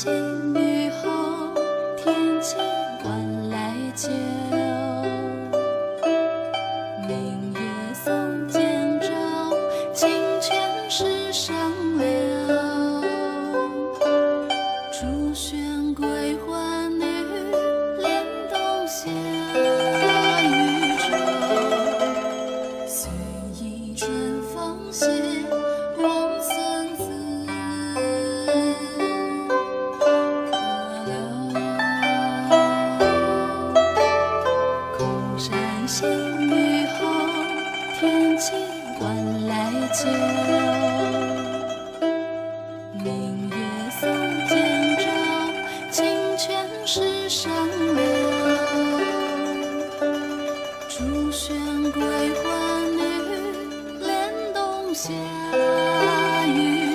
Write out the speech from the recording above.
细雨后，天气晚来秋。明月松间照，清泉石上流。竹喧归浣女，莲动下渔舟。随意春风歇，新雨后，天气晚来秋。明月松间照，清泉石上流。竹喧归浣女，莲动下渔